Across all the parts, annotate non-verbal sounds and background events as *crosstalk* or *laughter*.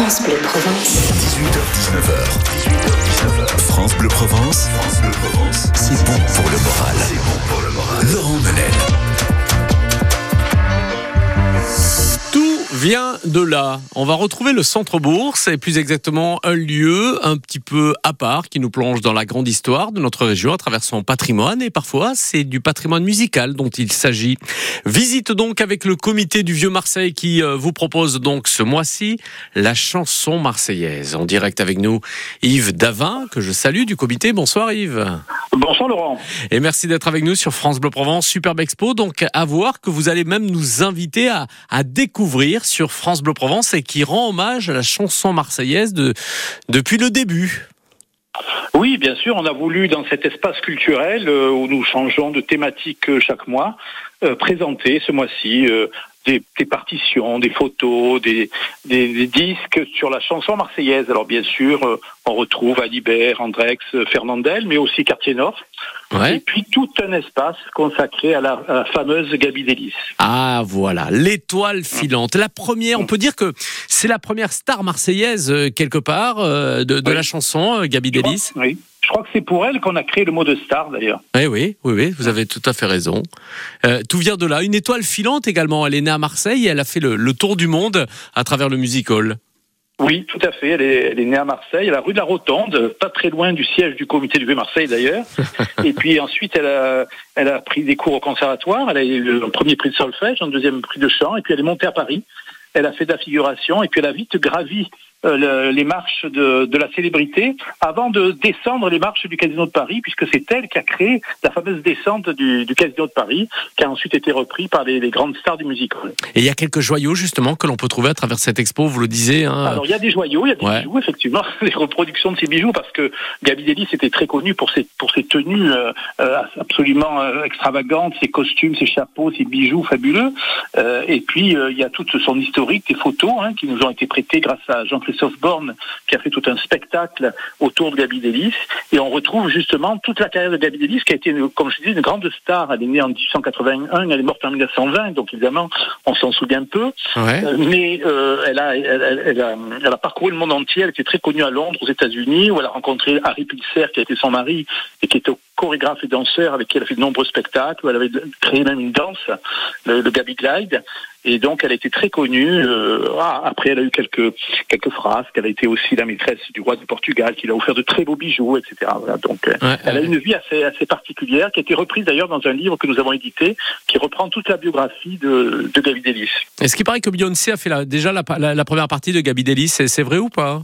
France Bleu Provence. 18h, 19h. 18h, 19h. France Bleu Provence. France Bleu Provence. C'est bon pour le moral. C'est bon pour le moral. Laurent Menel. Vient de là. On va retrouver le centre bourse et plus exactement un lieu un petit peu à part qui nous plonge dans la grande histoire de notre région à travers son patrimoine et parfois c'est du patrimoine musical dont il s'agit. Visite donc avec le comité du Vieux Marseille qui euh, vous propose donc ce mois-ci la chanson marseillaise. En direct avec nous Yves Davin que je salue du comité. Bonsoir Yves. Bonsoir Laurent. Et merci d'être avec nous sur France Bleu Provence, Superbe Expo. Donc à voir que vous allez même nous inviter à, à découvrir sur France Bleu Provence et qui rend hommage à la chanson marseillaise de, depuis le début. Oui, bien sûr, on a voulu dans cet espace culturel euh, où nous changeons de thématique euh, chaque mois, euh, présenter ce mois-ci des, des partitions, des photos, des, des- des disques sur la chanson marseillaise. Alors bien sûr, euh, on retrouve Alibert, Andrex, Fernandel, mais aussi Quartier Nord. Et puis tout un espace consacré à la, à la fameuse Gabi Delis. Ah voilà, l'étoile filante. La première, on peut dire que c'est la première star marseillaise euh, quelque part euh, de, de Oui. la chanson, crois- Delis. Oui. Je crois que c'est pour elle qu'on a créé le mot de star d'ailleurs. Eh oui, oui, oui, vous avez tout à fait raison. Euh, tout vient de là. Une étoile filante également. Elle est née à Marseille et elle a fait le, le tour du monde à travers le music hall. Oui, tout à fait. Elle est, elle est née à Marseille, à la rue de la Rotonde, pas très loin du siège du comité du Vieux Marseille d'ailleurs. *laughs* et puis ensuite, elle a, elle a pris des cours au conservatoire. Elle a eu un premier prix de solfège, un deuxième prix de chant, et puis elle est montée à Paris. Elle a fait de la figuration, et puis elle a vite gravi euh, le- les marches de, de la célébrité avant de descendre les marches du Casino de Paris, puisque c'est elle qui a créé la fameuse descente du, du Casino de Paris, qui a ensuite été repris par les, les grandes stars du musical. Et il y a quelques joyaux justement que l'on peut trouver à travers cette expo, vous le disiez. hein. Alors il y a des joyaux, il y a des Ouais. bijoux effectivement, *laughs* les reproductions de ces bijoux parce que Gabi Delis était très connu pour ses pour ses tenues euh, euh, absolument euh, extravagantes, ses costumes, ses chapeaux, ses bijoux fabuleux. Euh, et puis il y a toute son historique, des photos hein, qui nous ont été prêtées grâce à Jean-Christophe Borne qui a fait tout un spectacle autour de Gabi Delis. Et on retrouve justement toute la carrière de Gabi Delis qui a été, comme je disais, une grande star. Elle est née en 1881, elle est morte en 1920, donc évidemment on s'en souvient peu. Ouais. Euh, mais euh, elle, a, elle, elle- elle a, elle a parcouru le monde entier. Elle était très connue à Londres, aux États-Unis, où elle a rencontré Harry Pilser, qui a été son mari et qui était chorégraphe et danseur, avec qui elle a fait de nombreux spectacles, où elle avait créé même une danse, le, le Gabi Glide. Et donc, elle a été très connue. euh, ah, après, elle a eu quelques quelques phrases. Elle a été aussi la maîtresse du roi du Portugal, qui lui a offert de très beaux bijoux, etc. Voilà, donc, euh, Ouais, elle a une vie assez, assez particulière, qui a été reprise d'ailleurs dans un livre que nous avons édité, qui reprend toute la biographie de, de Gabi Delis. Est-ce qu'il paraît que Beyoncé a fait la- déjà la, la- la première partie de Gabi Delis? C'est vrai ou pas?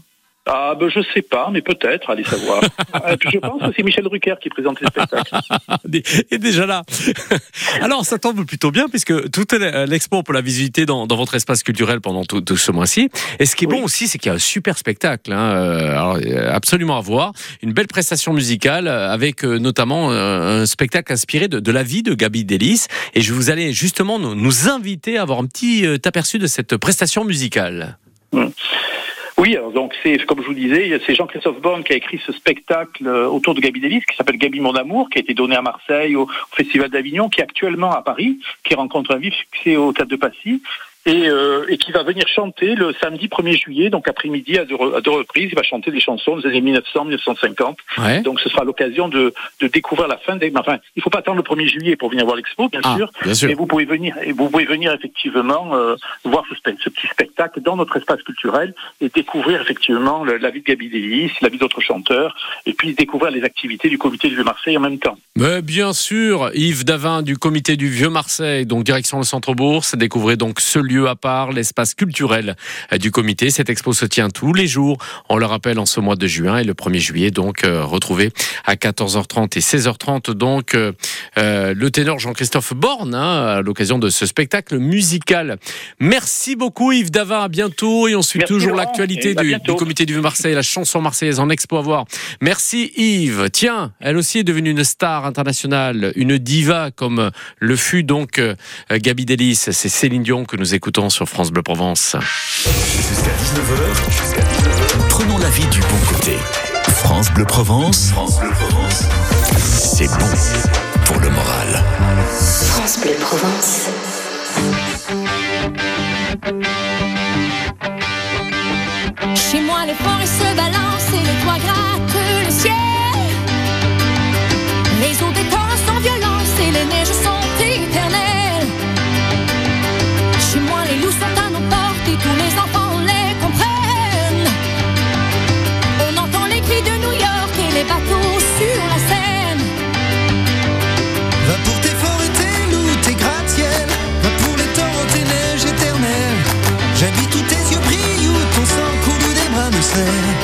Ah, ben, je sais pas, mais peut-être, allez savoir. *laughs* Et puis, je pense que c'est Michel Drucker qui présente les spectacles. *laughs* est déjà là. *laughs* Alors, ça tombe plutôt bien puisque toute l'expo, on peut la visiter dans, dans votre espace culturel pendant tout, tout ce mois-ci. Et ce qui est Oui. bon aussi, c'est qu'il y a un super spectacle, hein, euh, alors, euh, absolument à voir. Une belle prestation musicale euh, avec euh, notamment euh, un spectacle inspiré de, de la vie de Gabi Delis. Et je vous allez justement nous, nous inviter à avoir un petit euh, aperçu de cette prestation musicale. Oui, alors donc c'est comme je vous disais, c'est Jean-Christophe Borne qui a écrit ce spectacle euh, autour de Gabi Delis qui s'appelle Gabi mon amour, qui a été donné à Marseille au Festival d'Avignon, qui est actuellement à Paris, qui rencontre un vif succès au Théâtre de Passy. Et, euh, et qui va venir chanter le samedi 1er juillet, donc après-midi à deux, re- à deux reprises. Il va chanter des chansons des années 1900-1950. Ouais. Donc ce sera l'occasion de, de découvrir la fin des. Enfin, il faut pas attendre le 1er juillet pour venir voir l'expo, bien Ah, sûr. bien sûr. Et vous pouvez venir, et vous pouvez venir effectivement euh, voir ce, petit spectacle dans notre espace culturel et découvrir effectivement le- la vie de Gabi Delis, la vie d'autres chanteurs, et puis découvrir les activités du comité du Vieux Marseille en même temps. Mais bien sûr, Yves Davin du comité du Vieux Marseille, donc direction le Centre Bourse, découvrez donc ce lieu à part, l'espace culturel du comité. Cette expo se tient tous les jours, on le rappelle, en ce mois de juin et le 1er juillet, donc euh, retrouvez à 14h30 et 16h30 donc euh, euh, le ténor Jean-Christophe Borne hein, à l'occasion de ce spectacle musical. Merci beaucoup Yves Davin, à bientôt et on suit Merci, toujours l'actualité du, du comité du Marseille, la chanson marseillaise en expo à voir. Merci Yves. Tiens, elle aussi est devenue une star internationale, une diva comme le fut donc euh, Gabi Delis. C'est Céline Dion que nous écoutons sur France Bleu Provence. Jusqu'à 19h. Jusqu'à 19h. Prenons la vie du bon côté. France Bleu Provence. France Bleu Provence. C'est bon pour le moral. France Bleu Provence. nothing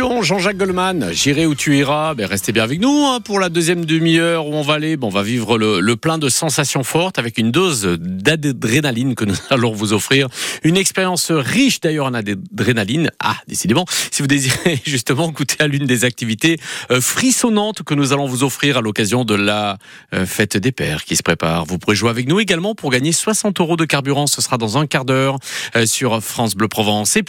Jean-Jacques Goldman, J'irai où tu iras. Ben, restez bien avec nous hein, pour la deuxième demi-heure où on va aller. Bon, on va vivre le, le plein de sensations fortes avec une dose d'adrénaline que nous *laughs* allons vous offrir. Une expérience riche d'ailleurs en adrénaline. Ah, décidément, si vous désirez *laughs* justement goûter à l'une des activités euh, frissonnantes que nous allons vous offrir à l'occasion de la euh, fête des pères qui se prépare. Vous pourrez jouer avec nous également pour gagner 60 euros de carburant. Ce sera dans un quart d'heure euh, sur France Bleu Provence. Et puis,